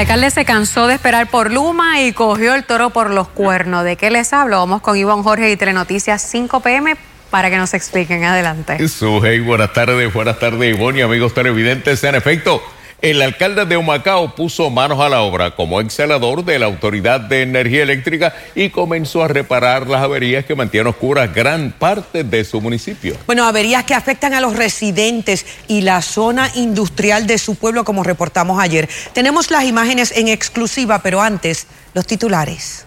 alcalde se cansó de esperar por Luma y cogió el toro por los cuernos. ¿De qué les hablo? Vamos con Iván Jorge y Telenoticias 5 pm para que nos expliquen. Adelante. Sujei, buenas tardes, buenas tardes, Ivonne y amigos televidentes. En efecto, el alcalde de Humacao puso manos a la obra como excelador de la Autoridad de Energía Eléctrica y comenzó a reparar las averías que mantienen oscuras gran parte de su municipio. Bueno, averías que afectan a los residentes y la zona industrial de su pueblo, como reportamos ayer. Tenemos las imágenes en exclusiva, pero antes, los titulares.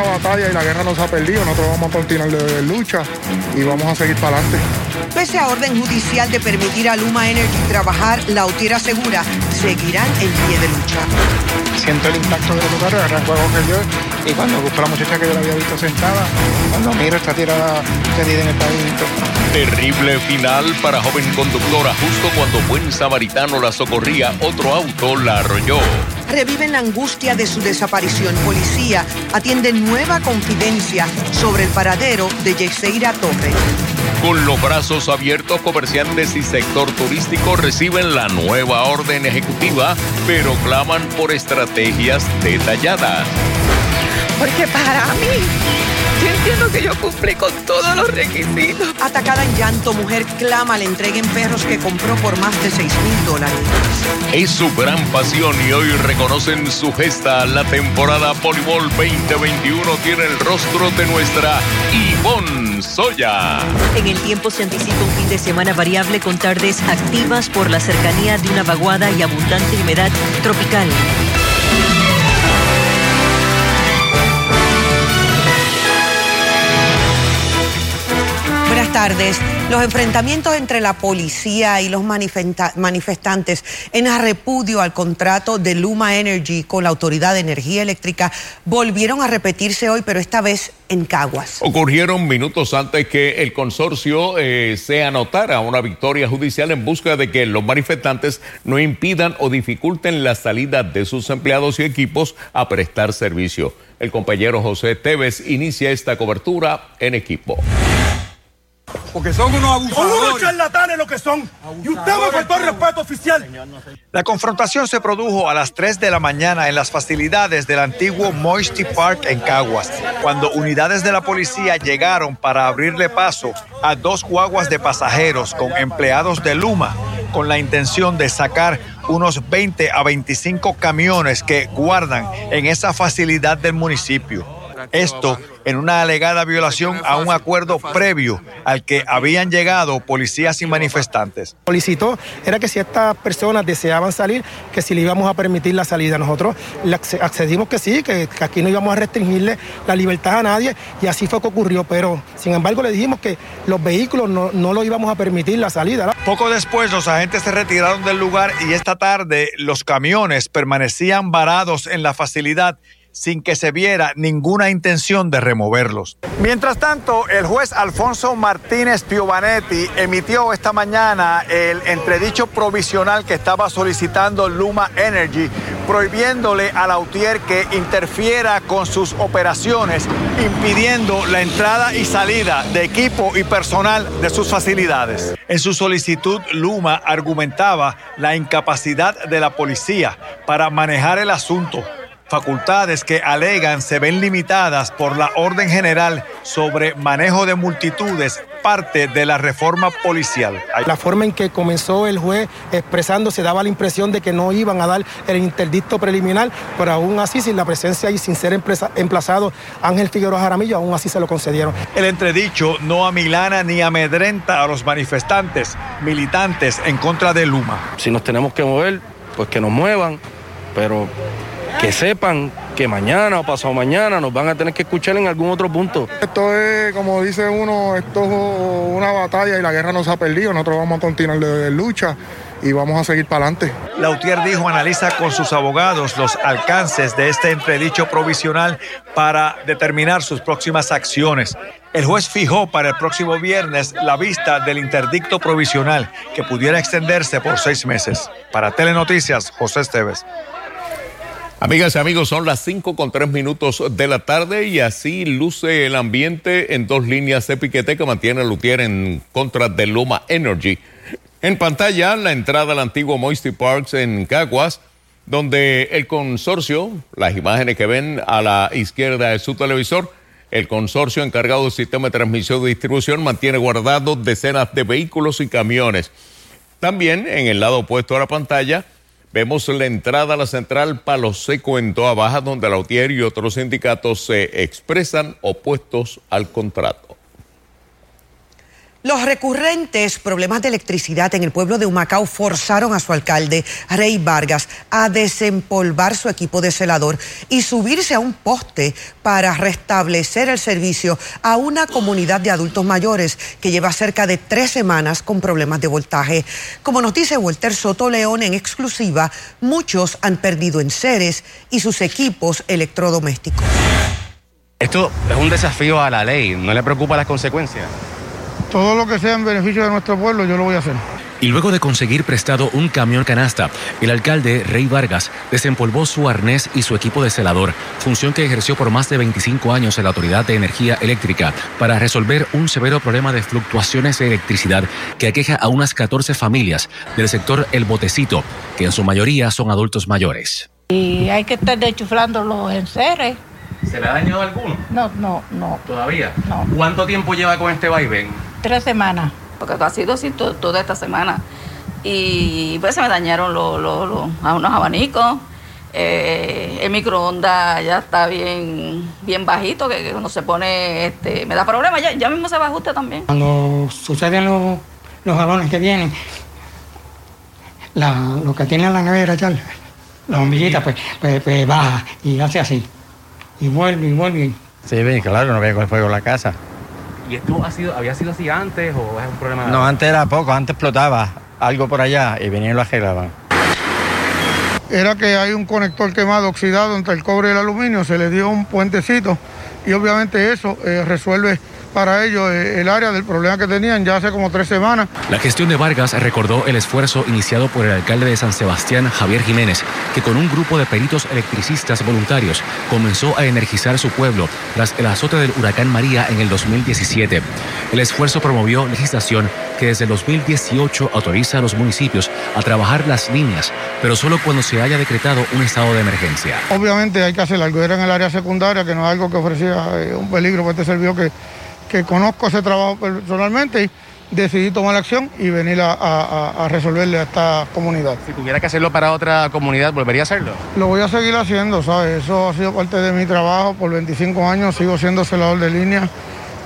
Una batalla y la guerra nos ha perdido. Nosotros vamos a continuar de lucha y vamos a seguir para adelante. Pese a orden judicial de permitir a Luma Energy trabajar, la Autiera asegura seguirán en pie de lucha. Siento el impacto del lugar, el juego que yo, y cuando busco a la muchacha que yo la había visto sentada, cuando miro esta tirada tendida en el pavimento. Terrible final para joven conductora. Justo cuando buen samaritano la socorría, otro auto la arrolló. Reviven la angustia de su desaparición. Policía atiende nueva confidencia sobre el paradero de Yeseira Torres. Con los brazos abiertos, comerciantes y sector turístico reciben la nueva orden ejecutiva, pero claman por estrategias detalladas. Porque para mí, yo entiendo que yo cumplí con todos los requisitos. Atacada en llanto, mujer clama le entreguen perros que compró por más de 6 mil dólares. Es su gran pasión y hoy reconocen su gesta. La temporada Polyball 2021 tiene el rostro de nuestra Ivonne Soya. En el tiempo se anticipa un fin de semana variable con tardes activas por la cercanía de una vaguada y abundante humedad tropical. Los enfrentamientos entre la policía y los manifestantes en repudio al contrato de Luma Energy con la Autoridad de Energía Eléctrica volvieron a repetirse hoy, pero esta vez en Caguas. Ocurrieron minutos antes que el consorcio eh, se anotara una victoria judicial en busca de que los manifestantes no impidan o dificulten la salida de sus empleados y equipos a prestar servicio. El compañero José Tevez inicia esta cobertura en equipo. Porque son unos abusadores. Son unos charlatanes lo que son. Y usted me faltó el respeto oficial. La confrontación se produjo a las 3 de la mañana en las facilidades del antiguo Moisty Park en Caguas, cuando unidades de la policía llegaron para abrirle paso a dos guaguas de pasajeros con empleados de Luma, con la intención de sacar unos 20 a 25 camiones que guardan en esa facilidad del municipio. Esto en una alegada violación a un acuerdo previo al que habían llegado policías y manifestantes. Solicitó era que si estas personas deseaban salir, que si le íbamos a permitir la salida. Nosotros accedimos que sí, que, aquí no íbamos a restringirle la libertad a nadie y así fue que ocurrió. Pero sin embargo le dijimos que los vehículos no, no lo íbamos a permitir la salida. Poco después los agentes se retiraron del lugar y esta tarde los camiones permanecían varados en la facilidad sin que se viera ninguna intención de removerlos. Mientras tanto, el juez Alfonso Martínez Piovanetti emitió esta mañana el entredicho provisional que estaba solicitando Luma Energy, prohibiéndole a Lautier que interfiera con sus operaciones, impidiendo la entrada y salida de equipo y personal de sus facilidades. En su solicitud, Luma argumentaba la incapacidad de la policía para manejar el asunto facultades que alegan se ven limitadas por la orden general sobre manejo de multitudes, parte de la reforma policial. La forma en que comenzó el juez expresándose daba la impresión de que no iban a dar el interdicto preliminar, pero aún así, sin la presencia y sin ser emplazado Ángel Figueroa Jaramillo, aún así se lo concedieron. El entredicho no amilana ni amedrenta a los manifestantes, militantes en contra de Luma. Si nos tenemos que mover, pues que nos muevan, pero que sepan que mañana o pasado mañana nos van a tener que escuchar en algún otro punto. Esto es, como dice uno, esto es una batalla y la guerra nos ha perdido. Nosotros vamos a continuar de, lucha y vamos a seguir para adelante. Lautier dijo analiza con sus abogados los alcances de este entredicho provisional para determinar sus próximas acciones. El juez fijó para el próximo viernes la vista del interdicto provisional que pudiera extenderse por seis meses. Para Telenoticias, José Esteves. Amigas y amigos, son las 5 con 3 minutos de la tarde y así luce el ambiente en dos líneas de piquete que mantiene Lutier en contra de Luma Energy. En pantalla, la entrada al antiguo Moisty Parks en Caguas, donde el consorcio, las imágenes que ven a la izquierda de su televisor, el consorcio encargado del sistema de transmisión y distribución mantiene guardados decenas de vehículos y camiones. También en el lado opuesto a la pantalla vemos la entrada a la central Palo Seco en Toa Baja, donde la UTIER y otros sindicatos se expresan opuestos al contrato. Los recurrentes problemas de electricidad en el pueblo de Humacao forzaron a su alcalde, Rey Vargas, a desempolvar su equipo de celador y subirse a un poste para restablecer el servicio a una comunidad de adultos mayores que lleva cerca de tres semanas con problemas de voltaje. Como nos dice Walter Soto León en exclusiva, muchos han perdido enseres y sus equipos electrodomésticos. Esto es un desafío a la ley, ¿no le preocupa las consecuencias? Todo lo que sea en beneficio de nuestro pueblo, yo lo voy a hacer. Y luego de conseguir prestado un camión canasta, el alcalde Rey Vargas desempolvó su arnés y su equipo de celador, función que ejerció por más de 25 años en la Autoridad de Energía Eléctrica para resolver un severo problema de fluctuaciones de electricidad que aqueja a unas 14 familias del sector El Botecito, que en su mayoría son adultos mayores. Y hay que estar deschuflando los enseres. ¿Se le ha dañado alguno? No, no, no. ¿Todavía? No. ¿Cuánto tiempo lleva con este vaivén? Tres semanas. Porque ha sido así toda esta semana. Y pues se me dañaron los, unos abanicos. Eh, el microondas ya está bien, bien bajito, que, cuando se pone, este, me da problemas, ya, mismo se va a ajustar también. Cuando suceden los, los jalones que vienen, lo que tiene la nevera, ya, la bombillita, pues, pues, pues, baja y hace así. Y vuelve y vuelve. Sí, bien, claro, no veo el fuego en la casa. ¿Y esto ha sido, había sido así antes o es un problema? No, antes era poco, antes explotaba algo por allá y venían y lo arreglaban. Era que hay un conector quemado, oxidado entre el cobre y el aluminio, se le dio un puentecito y obviamente eso eh, resuelve para ellos eh, el área del problema que tenían ya hace como tres semanas. La gestión de Vargas recordó el esfuerzo iniciado por el alcalde de San Sebastián, Javier Jiménez, que con un grupo de peritos electricistas voluntarios comenzó a energizar su pueblo tras el azote del huracán María en el 2017. El esfuerzo promovió legislación que desde el 2018 autoriza a los municipios a trabajar las líneas, pero solo cuando se haya decretado un estado de emergencia. Obviamente hay que hacer algo, era en el área secundaria, que no es algo que ofrecía eh, un peligro, pues este servicio que que conozco ese trabajo personalmente y decidí tomar la acción y venir a, resolverle a esta comunidad. Si tuviera que hacerlo para otra comunidad, ¿volvería a hacerlo? Lo voy a seguir haciendo, ¿sabes? Eso ha sido parte de mi trabajo por 25 años, sigo siendo celador de línea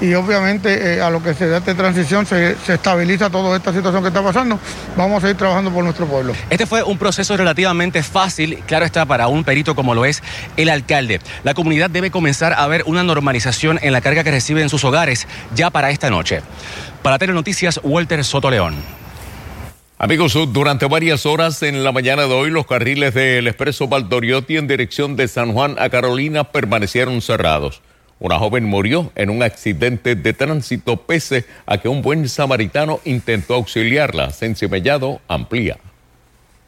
y obviamente eh, a lo que se da esta transición se, se, estabiliza toda esta situación que está pasando, vamos a seguir trabajando por nuestro pueblo. Este fue un proceso relativamente fácil, claro está, para un perito como lo es el alcalde. La comunidad debe comenzar a ver una normalización en la carga que recibe en sus hogares ya para esta noche. Para Telenoticias, Walter Soto León. Amigos, durante varias horas en la mañana de hoy los carriles del expreso Valdoriotti en dirección de San Juan a Carolina permanecieron cerrados. Una joven murió en un accidente de tránsito pese a que un buen samaritano intentó auxiliarla. Sensi Mellado amplía.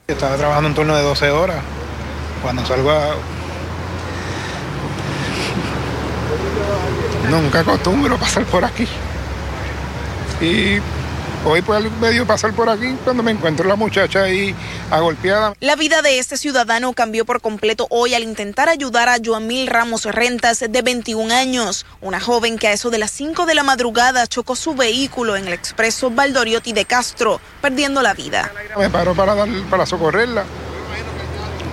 Estaba trabajando en torno de 12 horas. Cuando salgo a... Nunca acostumbro pasar por aquí. Y Hoy pues medio pasar por aquí cuando me encuentro la muchacha ahí agolpeada. La vida de este ciudadano cambió por completo hoy al intentar ayudar a Joamil Ramos Rentas de 21 años, una joven que a eso de las 5 de la madrugada chocó su vehículo en el expreso Valdoriotti de Castro, perdiendo la vida. Me paro para, dar, para socorrerla.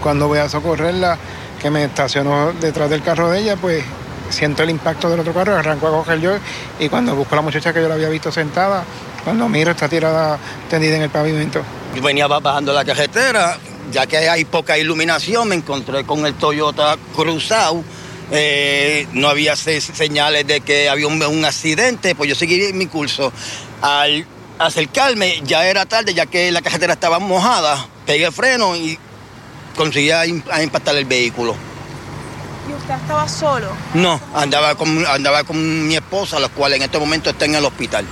Cuando voy a socorrerla, que me estacionó detrás del carro de ella, pues siento el impacto del otro carro, arranco a coger yo y cuando busco a la muchacha que yo la había visto sentada, cuando miro está tirada tendida en el pavimento. Yo venía bajando la carretera, ya que hay poca iluminación, me encontré con el Toyota cruzado. Eh, no había señales de que había un, accidente, pues yo seguí mi curso. Al acercarme ya era tarde, ya que la carretera estaba mojada, pegué el freno y conseguí impactar el vehículo. ¿Y usted estaba solo? No, andaba con, andaba con mi esposa, la cual en este momento está en el hospital.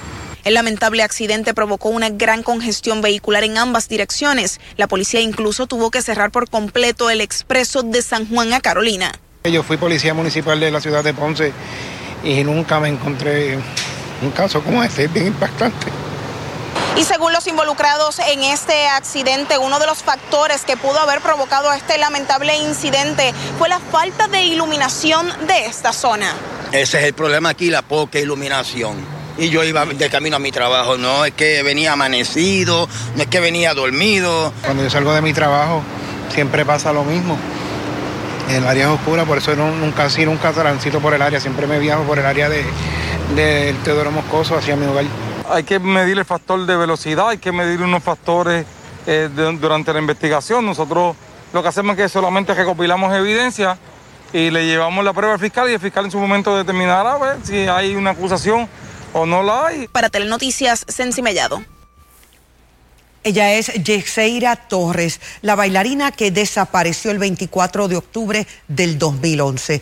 El lamentable accidente provocó una gran congestión vehicular en ambas direcciones. La policía incluso tuvo que cerrar por completo el expreso de San Juan a Carolina. Yo fui policía municipal de la ciudad de Ponce y nunca me encontré un caso como este, bien impactante. Y según los involucrados en este accidente, uno de los factores que pudo haber provocado este lamentable incidente fue la falta de iluminación de esta zona. Ese es el problema aquí, la poca iluminación. Y yo iba de camino a mi trabajo, no es que venía amanecido, no es que venía dormido. Cuando yo salgo de mi trabajo, siempre pasa lo mismo. El área es oscura, por eso no, nunca, casi nunca transito por el área, siempre me viajo por el área del de, Teodoro Moscoso hacia mi hogar. Hay que medir el factor de velocidad, hay que medir unos factores eh, de, durante la investigación. Nosotros lo que hacemos es que solamente recopilamos evidencia y le llevamos la prueba al fiscal y el fiscal en su momento determinará a ver si hay una acusación o no la hay. Para Telenoticias, Sensi Mellado. Ella es Yexeira Torres, la bailarina que desapareció el 24 de octubre del 2011.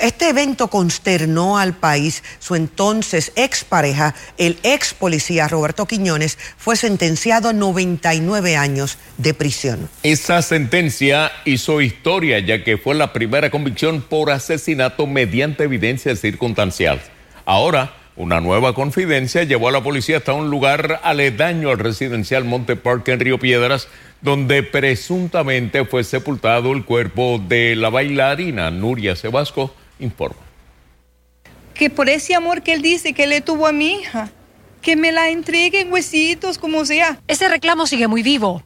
Este evento consternó al país. Su entonces expareja, el ex policía Roberto Quiñones, fue sentenciado a 99 años de prisión. Esa sentencia hizo historia ya que fue la primera convicción por asesinato mediante evidencia circunstancial. Ahora, una nueva confidencia llevó a la policía hasta un lugar aledaño al residencial Monte Park en Río Piedras, donde presuntamente fue sepultado el cuerpo de la bailarina Nuria Sebasco, informa. Que por ese amor que él dice que le tuvo a mi hija, que me la entregue en huesitos, como sea. Ese reclamo sigue muy vivo.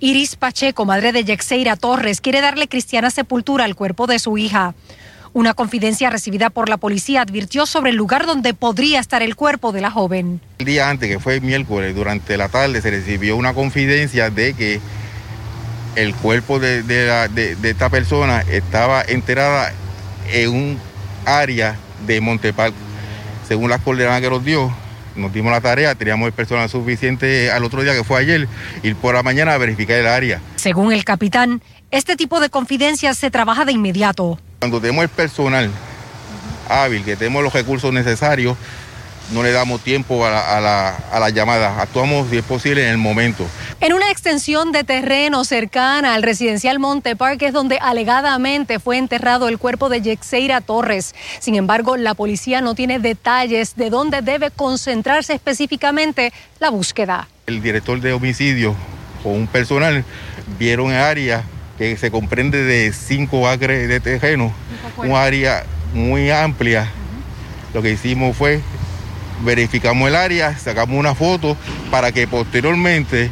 Iris Pacheco, madre de Yexeira Torres, quiere darle cristiana sepultura al cuerpo de su hija. Una confidencia recibida por la policía advirtió sobre el lugar donde podría estar el cuerpo de la joven. El día antes, que fue miércoles, durante la tarde, se recibió una confidencia de que el cuerpo de, esta persona estaba enterrada en un área de Montepal. Según las coordenadas que nos dio, nos dimos la tarea, teníamos el personal suficiente al otro día que fue ayer, ir por la mañana a verificar el área. Según el capitán, este tipo de confidencias se trabaja de inmediato. Cuando tenemos el personal hábil, que tenemos los recursos necesarios, no le damos tiempo a la, a, llamada, actuamos si es posible en el momento. En una extensión de terreno cercana al residencial Monte Park es donde alegadamente fue enterrado el cuerpo de Yexeira Torres. Sin embargo, la policía no tiene detalles de dónde debe concentrarse específicamente la búsqueda. El director de homicidio o un personal vieron área que se comprende de cinco acres de terreno, un área muy amplia. Lo que hicimos fue verificamos el área, sacamos una foto para que posteriormente,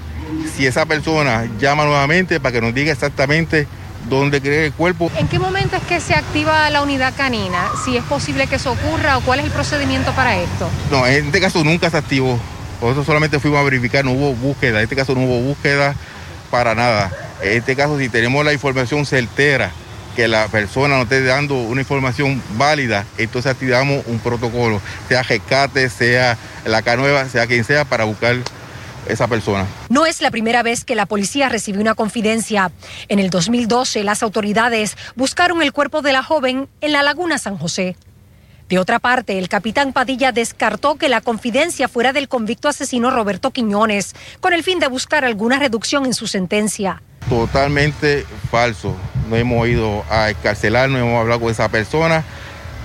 si esa persona llama nuevamente, para que nos diga exactamente dónde cree el cuerpo. ¿En qué momento es que se activa la unidad canina? Si es posible que eso ocurra o cuál es el procedimiento para esto. No, en este caso nunca se activó. Nosotros solamente fuimos a verificar, no hubo búsqueda. En este caso no hubo búsqueda para nada. En este caso, si tenemos la información certera, que la persona nos esté dando una información válida, entonces activamos un protocolo, sea rescate, sea la K-Nueva, sea quien sea, para buscar esa persona. No es la primera vez que la policía recibió una confidencia. En el 2012, las autoridades buscaron el cuerpo de la joven en la laguna San José. De otra parte, el capitán Padilla descartó que la confidencia fuera del convicto asesino Roberto Quiñones, con el fin de buscar alguna reducción en su sentencia. Totalmente falso. No hemos ido a escarcelar, no hemos hablado con esa persona.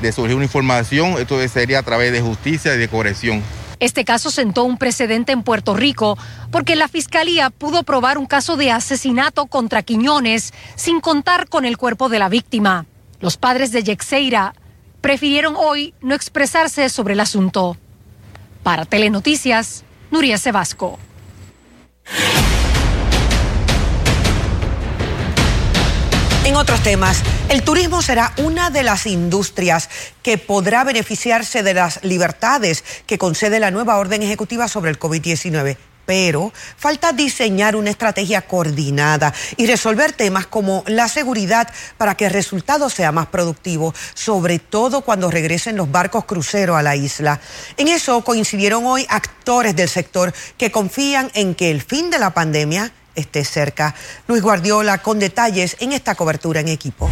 De surgir una información, esto sería a través de justicia y de corrección. Este caso sentó un precedente en Puerto Rico porque la fiscalía pudo probar un caso de asesinato contra Quiñones sin contar con el cuerpo de la víctima. Los padres de Yexeira prefirieron hoy no expresarse sobre el asunto. Para Telenoticias, Nuria Sebasco. En otros temas, el turismo será una de las industrias que podrá beneficiarse de las libertades que concede la nueva orden ejecutiva sobre el COVID-19 pero falta diseñar una estrategia coordinada y resolver temas como la seguridad para que el resultado sea más productivo, sobre todo cuando regresen los barcos cruceros a la isla. En eso coincidieron hoy actores del sector que confían en que el fin de la pandemia esté cerca. Luis Guardiola con detalles en esta cobertura en equipo.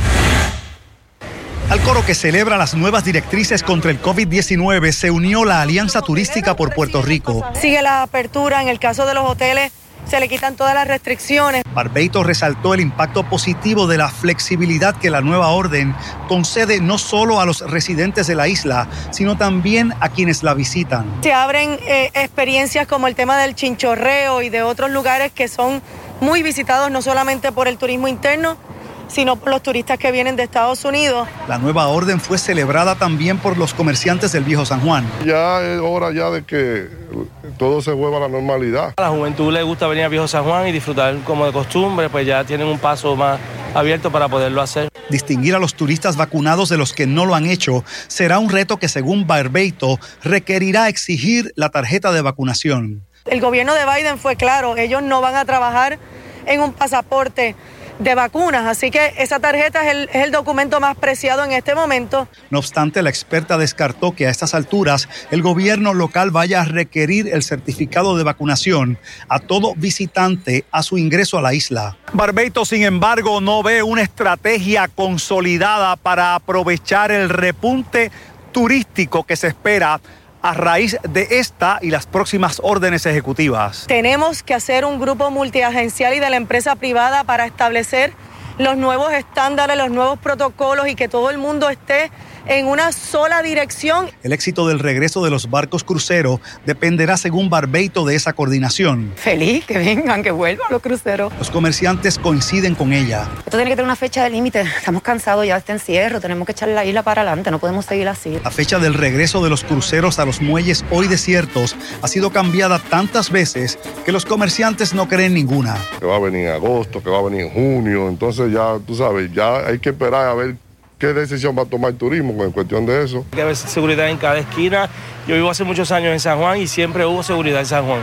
Al coro que celebra las nuevas directrices contra el COVID-19 se unió la Alianza Turística por Puerto Rico. Sigue la apertura en el caso de los hoteles se le quitan todas las restricciones. Barbeito resaltó el impacto positivo de la flexibilidad que la nueva orden concede no solo a los residentes de la isla, sino también a quienes la visitan. Se abren eh, experiencias como el tema del chinchorreo y de otros lugares que son muy visitados no solamente por el turismo interno, sino por los turistas que vienen de Estados Unidos. La nueva orden fue celebrada también por los comerciantes del viejo San Juan. Ya es hora ya de que todo se vuelva a la normalidad. A la juventud le gusta venir a viejo San Juan y disfrutar como de costumbre, pues ya tienen un paso más abierto para poderlo hacer. Distinguir a los turistas vacunados de los que no lo han hecho será un reto que según Barbeito requerirá exigir la tarjeta de vacunación. El gobierno de Biden fue claro, ellos no van a trabajar en un pasaporte de vacunas, así que esa tarjeta es el, es el, documento más preciado en este momento. No obstante, la experta descartó que a estas alturas el gobierno local vaya a requerir el certificado de vacunación a todo visitante a su ingreso a la isla. Barbeito, sin embargo, no ve una estrategia consolidada para aprovechar el repunte turístico que se espera a raíz de esta y las próximas órdenes ejecutivas. Tenemos que hacer un grupo multiagencial y de la empresa privada para establecer los nuevos estándares, los nuevos protocolos y que todo el mundo esté en una sola dirección. El éxito del regreso de los barcos cruceros dependerá, según Barbeito, de esa coordinación. Feliz que vengan, que vuelvan los cruceros. Los comerciantes coinciden con ella. Esto tiene que tener una fecha de límite. Estamos cansados ya de este encierro. Tenemos que echar la isla para adelante. No podemos seguir así. La fecha del regreso de los cruceros a los muelles hoy desiertos ha sido cambiada tantas veces que los comerciantes no creen ninguna. Que va a venir en agosto, que va a venir en junio. Entonces ya, tú sabes, ya hay que esperar a ver qué decisión va a tomar el turismo en cuestión de eso. Hay que haber seguridad en cada esquina. Yo vivo hace muchos años en San Juan y siempre hubo seguridad en San Juan.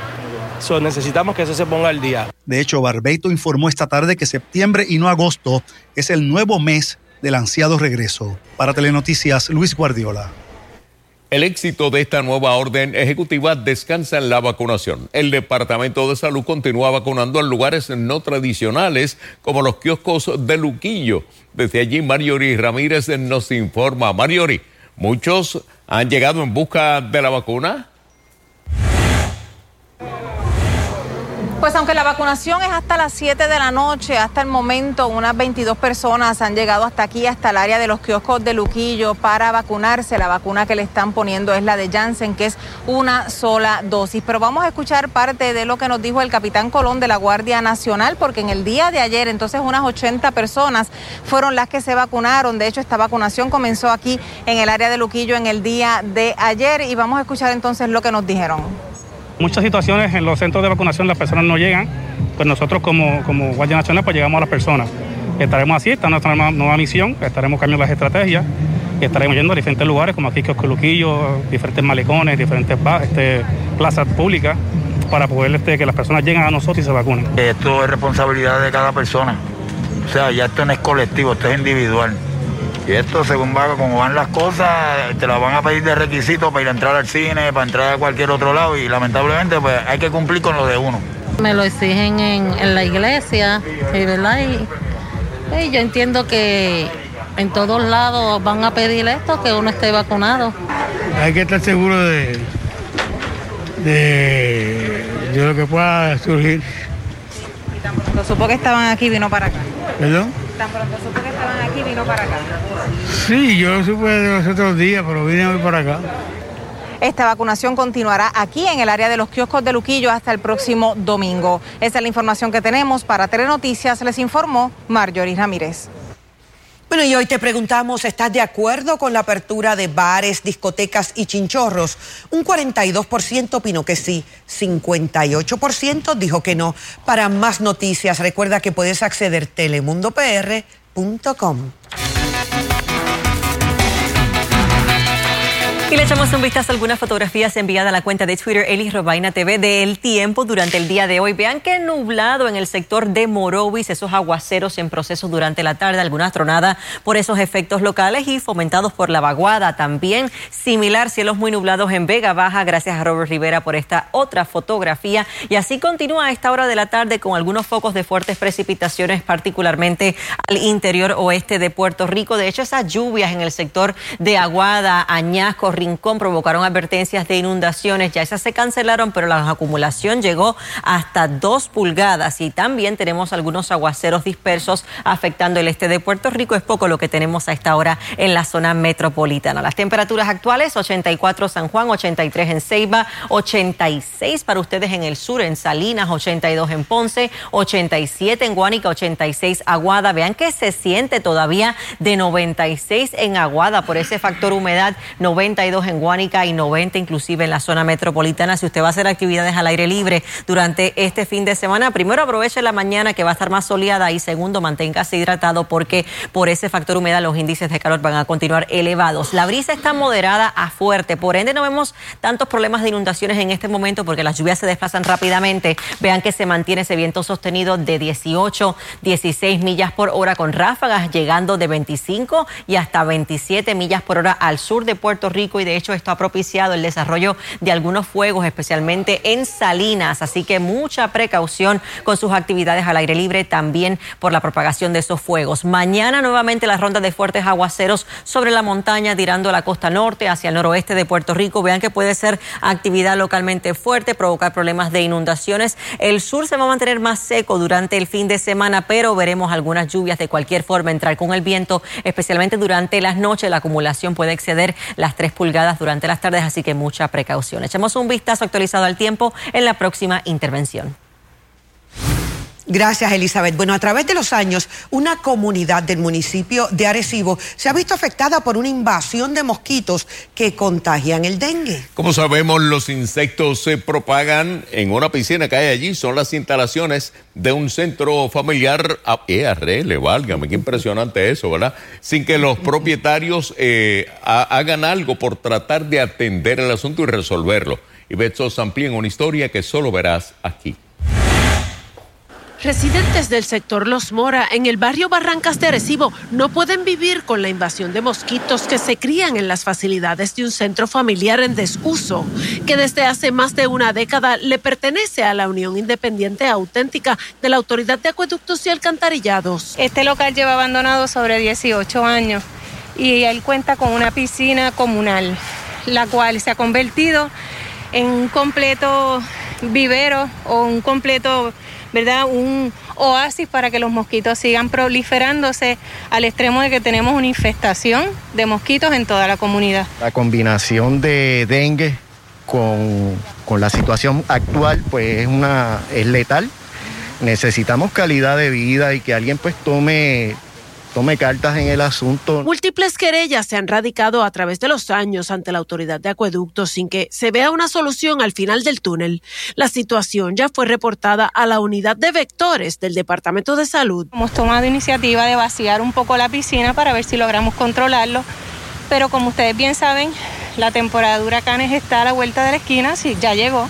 So, necesitamos que eso se ponga al día. De hecho, Barbeito informó esta tarde que septiembre y no agosto es el nuevo mes del ansiado regreso. Para Telenoticias, Luis Guardiola. El éxito de esta nueva orden ejecutiva descansa en la vacunación. El Departamento de Salud continúa vacunando en lugares no tradicionales como los kioscos de Luquillo. Desde allí, Mariori Ramírez nos informa. Mariori, ¿muchos han llegado en busca de la vacuna? Pues aunque la vacunación es hasta las 7 de la noche, hasta el momento unas 22 personas han llegado hasta aquí, hasta el área de los kioscos de Luquillo para vacunarse. La vacuna que le están poniendo es la de Janssen, que es una sola dosis. Pero vamos a escuchar parte de lo que nos dijo el capitán Colón de la Guardia Nacional, porque en el día de ayer entonces unas 80 personas fueron las que se vacunaron. De hecho, esta vacunación comenzó aquí en el área de Luquillo en el día de ayer y vamos a escuchar entonces lo que nos dijeron. Muchas situaciones en los centros de vacunación las personas no llegan, pues nosotros como, como Guardia Nacional pues llegamos a las personas. Estaremos así, esta es nuestra nueva misión, estaremos cambiando las estrategias y estaremos yendo a diferentes lugares como aquí Luquillo, diferentes malecones, diferentes este, plazas públicas para poder este, que las personas lleguen a nosotros y se vacunen. Esto es responsabilidad de cada persona, o sea, ya esto no es colectivo, esto es individual. Y esto, según va, como van las cosas, te las van a pedir de requisito para ir a entrar al cine, para entrar a cualquier otro lado y lamentablemente pues hay que cumplir con lo de uno. Me lo exigen en, en la iglesia, ¿verdad? Y, y, yo entiendo que en todos lados van a pedir esto, que uno esté vacunado. Hay que estar seguro de, de, de lo que pueda surgir. Tan pronto supo que estaban aquí, vino para acá. ¿Perdón? Tan pronto supo que estaban aquí, vino para acá. Sí, yo lo supe de los otros días, pero vine hoy para acá. Esta vacunación continuará aquí en el área de los kioscos de Luquillo hasta el próximo domingo. Esa es la información que tenemos. Para Telenoticias les informó Marjorie Ramírez. Bueno, y hoy te preguntamos, ¿estás de acuerdo con la apertura de bares, discotecas y chinchorros? Un 42% opinó que sí, 58% dijo que no. Para más noticias, recuerda que puedes acceder telemundopr.com. Y le echamos un vistazo a algunas fotografías enviadas a la cuenta de Twitter Elis Robaina TV del tiempo durante el día de hoy. Vean que nublado en el sector de Morovis, esos aguaceros en proceso durante la tarde, alguna tronada por esos efectos locales y fomentados por la vaguada. También similar, cielos muy nublados en Vega Baja. Gracias a Robert Rivera por esta otra fotografía. Y así continúa a esta hora de la tarde con algunos focos de fuertes precipitaciones, particularmente al interior oeste de Puerto Rico. De hecho, esas lluvias en el sector de Aguada, Añasco, Rincón provocaron advertencias de inundaciones. Ya esas se cancelaron, pero la acumulación llegó hasta dos pulgadas y también tenemos algunos aguaceros dispersos afectando el este de Puerto Rico. Es poco lo que tenemos a esta hora en la zona metropolitana. Las temperaturas actuales, 84 San Juan, 83 en Ceiba, 86 para ustedes en el sur, en Salinas, 82 en Ponce, 87 en Guánica, 86 Aguada. Vean que se siente todavía de 96 en Aguada por ese factor humedad, 92 en Guánica y 90 inclusive en la zona metropolitana. Si usted va a hacer actividades al aire libre durante este fin de semana, primero aproveche la mañana que va a estar más soleada y segundo manténgase hidratado porque por ese factor humedad los índices de calor van a continuar elevados. La brisa está moderada a fuerte, por ende no vemos tantos problemas de inundaciones en este momento porque las lluvias se desplazan rápidamente. Vean que se mantiene ese viento sostenido de 18, 16 millas por hora con ráfagas llegando de 25 y hasta 27 millas por hora al sur de Puerto Rico y de hecho esto ha propiciado el desarrollo de algunos fuegos, especialmente en Salinas, así que mucha precaución con sus actividades al aire libre también por la propagación de esos fuegos. Mañana nuevamente las rondas de fuertes aguaceros sobre la montaña tirando a la costa norte hacia el noroeste de Puerto Rico. Vean que puede ser actividad localmente fuerte, provocar problemas de inundaciones. El sur se va a mantener más seco durante el fin de semana, pero veremos algunas lluvias de cualquier forma entrar con el viento, especialmente durante las noches. La acumulación puede exceder las 3 pulgadas durante las tardes, así que mucha precaución. Echamos un vistazo actualizado al tiempo en la próxima intervención. Gracias, Elizabeth. Bueno, a través de los años, una comunidad del municipio de Arecibo se ha visto afectada por una invasión de mosquitos que contagian el dengue. Como sabemos, los insectos se propagan en una piscina que hay allí. Son las instalaciones de un centro familiar. Ah, eh, arregle, válgame, qué impresionante eso, ¿verdad? Sin que los propietarios eh, hagan algo por tratar de atender el asunto y resolverlo. Y Betsos amplía en una historia que solo verás aquí. Residentes del sector Los Mora en el barrio Barrancas de Arecibo no pueden vivir con la invasión de mosquitos que se crían en las facilidades de un centro familiar en desuso, que desde hace más de una década le pertenece a la Unión Independiente Auténtica de la Autoridad de Acueductos y Alcantarillados. Este local lleva abandonado sobre 18 años y él cuenta con una piscina comunal, la cual se ha convertido en un completo vivero o un completo ¿verdad? Un oasis para que los mosquitos sigan proliferándose al extremo de que tenemos una infestación de mosquitos en toda la comunidad. La combinación de dengue con, con la situación actual pues es, una, es letal. Necesitamos calidad de vida y que alguien pues tome tome cartas en el asunto. Múltiples querellas se han radicado a través de los años ante la autoridad de acueductos sin que se vea una solución al final del túnel. La situación ya fue reportada a la unidad de vectores del Departamento de Salud. Hemos tomado iniciativa de vaciar un poco la piscina para ver si logramos controlarlo, pero como ustedes bien saben, la temporada de huracanes está a la vuelta de la esquina, sí, ya llegó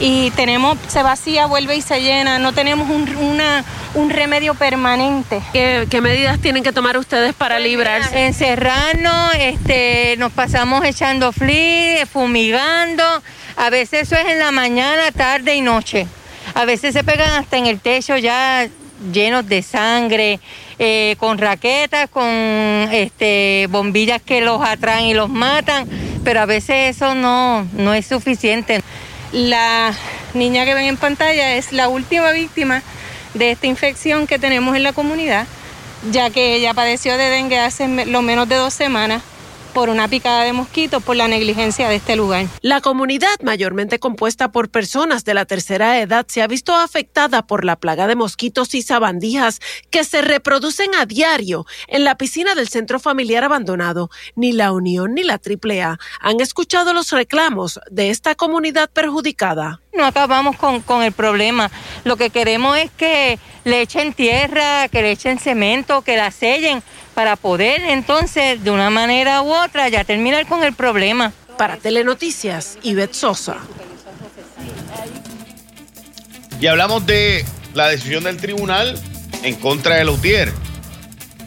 y tenemos, se vacía, vuelve y se llena, no tenemos un, una, un remedio permanente. ¿Qué, ¿Qué, medidas tienen que tomar ustedes para librarse? Encerrarnos, este, nos pasamos echando fli, fumigando, a veces eso es en la mañana, tarde y noche. A veces se pegan hasta en el techo ya llenos de sangre, eh, con raquetas, con este, bombillas que los atraen y los matan, pero a veces eso no, no es suficiente. La niña que ven en pantalla es la última víctima de esta infección que tenemos en la comunidad, ya que ella padeció de dengue hace lo menos de dos semanas por una picada de mosquitos por la negligencia de este lugar. La comunidad, mayormente compuesta por personas de la tercera edad, se ha visto afectada por la plaga de mosquitos y sabandijas que se reproducen a diario en la piscina del centro familiar abandonado. Ni la Unión ni la AAA han escuchado los reclamos de esta comunidad perjudicada. No acabamos con, con el problema. Lo que queremos es que le echen tierra, que le echen cemento, que la sellen para poder entonces de una manera u otra ya terminar con el problema. Para Telenoticias, Ivette Sosa. Y hablamos de la decisión del tribunal en contra de Lautier.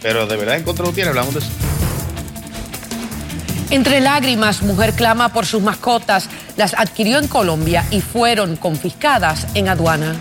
Pero de verdad en contra de Lautier hablamos de eso. Entre lágrimas, mujer clama por sus mascotas. Las adquirió en Colombia y fueron confiscadas en aduana.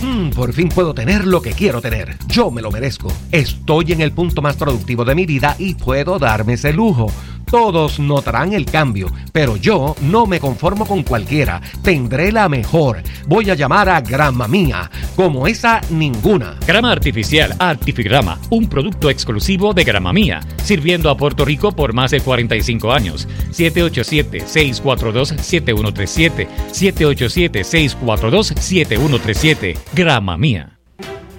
Mm, por fin puedo tener lo que quiero tener. Yo me lo merezco. Estoy en el punto más productivo de mi vida y puedo darme ese lujo. Todos notarán el cambio, pero yo no me conformo con cualquiera. Tendré la mejor. Voy a llamar a Grama Mía, como esa ninguna. Grama artificial Artifigrama, un producto exclusivo de Grama Mía, sirviendo a Puerto Rico por más de 45 años. 787-642-7137. 787-642-7137. Grama Mía.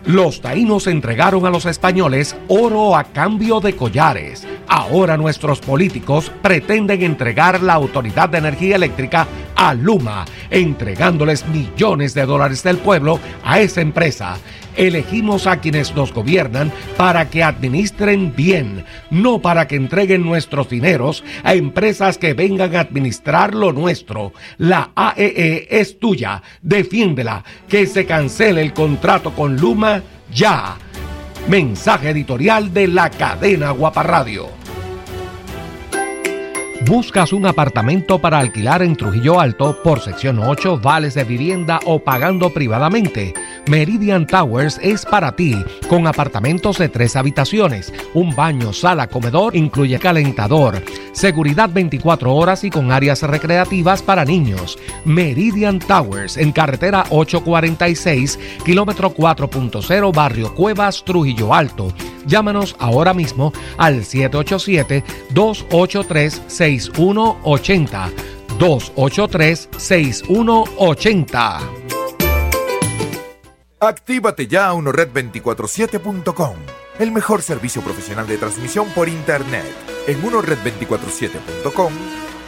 Los taínos entregaron a los españoles oro a cambio de collares. Ahora nuestros políticos pretenden entregar la Autoridad de Energía Eléctrica a Luma, entregándoles millones de dólares del pueblo a esa empresa. Elegimos a quienes nos gobiernan para que administren bien, no para que entreguen nuestros dineros a empresas que vengan a administrar lo nuestro. La AEE es tuya, defiéndela, que se cancele el contrato con Luma ya. Mensaje editorial de la cadena Guaparradio. ¿Buscas un apartamento para alquilar en Trujillo Alto por sección 8, vales de vivienda o pagando privadamente? Meridian Towers es para ti, con apartamentos de tres habitaciones, un baño, sala, comedor, incluye calentador, seguridad 24 horas y con áreas recreativas para niños. Meridian Towers en carretera 846, kilómetro 4.0, barrio Cuevas, Trujillo Alto. Llámanos ahora mismo al 787-283-6180. 283-6180. Actívate ya a unored247.com, el mejor servicio profesional de transmisión por Internet. En unored247.com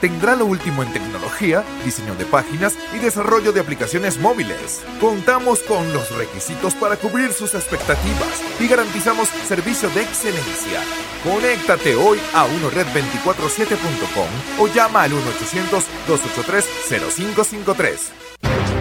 tendrá lo último en tecnología, diseño de páginas y desarrollo de aplicaciones móviles. Contamos con los requisitos para cubrir sus expectativas y garantizamos servicio de excelencia. Conéctate hoy a unored247.com o llama al 1-800-283-0553.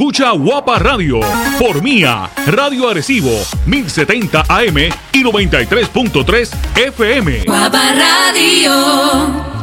escucha Guapa Radio por Mía, Radio Arecibo, 1070 AM y 93.3 FM. Guapa Radio.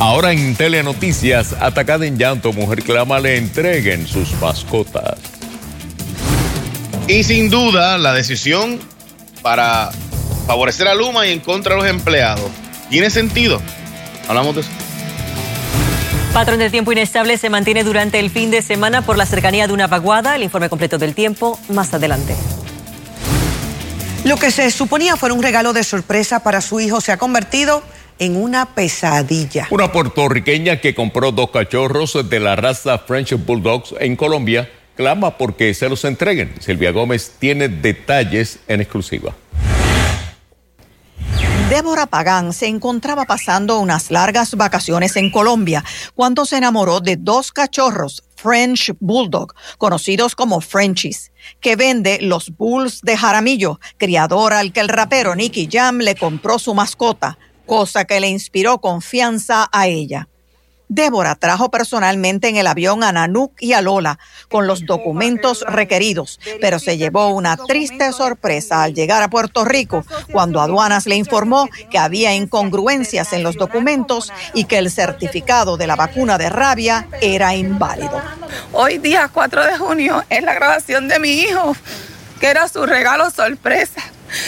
Ahora en Telenoticias, atacada en llanto, mujer clama le entreguen sus mascotas. Y sin duda, la decisión para favorecer a Luma y en contra de los empleados. ¿Tiene sentido? Hablamos de eso. Patrón de tiempo inestable se mantiene durante el fin de semana por la cercanía de una vaguada. El informe completo del tiempo más adelante. Lo que se suponía fuera un regalo de sorpresa para su hijo se ha convertido en una pesadilla. Una puertorriqueña que compró dos cachorros de la raza French Bulldogs en Colombia clama porque se los entreguen. Silvia Gómez tiene detalles en exclusiva. Débora Pagán se encontraba pasando unas largas vacaciones en Colombia cuando se enamoró de dos cachorros French Bulldog, conocidos como Frenchies, que vende los Bulls de Jaramillo, criador al que el rapero Nicky Jam le compró su mascota, cosa que le inspiró confianza a ella. Débora trajo personalmente en el avión a Nanuk y a Lola con los documentos requeridos, pero se llevó una triste sorpresa al llegar a Puerto Rico cuando aduanas le informó que había incongruencias en los documentos y que el certificado de la vacuna de rabia era inválido. Hoy día 4 de junio es la grabación de mi hijo, que era su regalo sorpresa.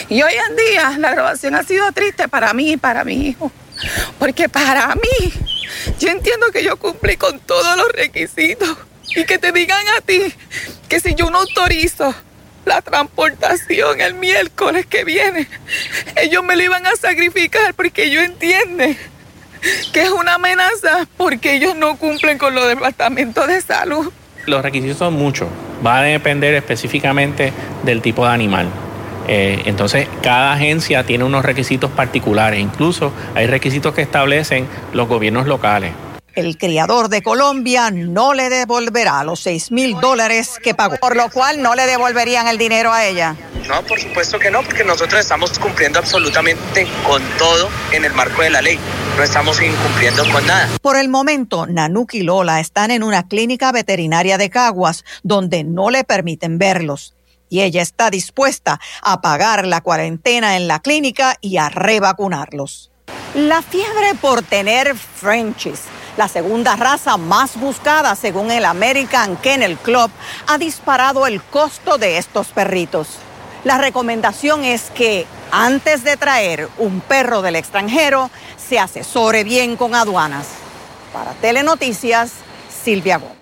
Y hoy en día la grabación ha sido triste para mí y para mi hijo. Porque para mí, yo entiendo que yo cumplí con todos los requisitos. Y que te digan a ti que si yo no autorizo la transportación el miércoles que viene, ellos me lo iban a sacrificar porque yo entiendo que es una amenaza porque ellos no cumplen con los departamentos de salud. Los requisitos son muchos. Va a depender específicamente del tipo de animal. Eh, entonces, cada agencia tiene unos requisitos particulares. Incluso hay requisitos que establecen los gobiernos locales. El criador de Colombia no le devolverá los 6 mil dólares que pagó. Por lo cual no le devolverían el dinero a ella. No, por supuesto que no, porque nosotros estamos cumpliendo absolutamente con todo en el marco de la ley. No estamos incumpliendo con nada. Por el momento, Nanuk y Lola están en una clínica veterinaria de Caguas donde no le permiten verlos. Y ella está dispuesta a pagar la cuarentena en la clínica y a revacunarlos. La fiebre por tener Frenchies la segunda raza más buscada según el American Kennel Club, ha disparado el costo de estos perritos. La recomendación es que antes de traer un perro del extranjero, se asesore bien con aduanas. Para Telenoticias, Silvia Gómez.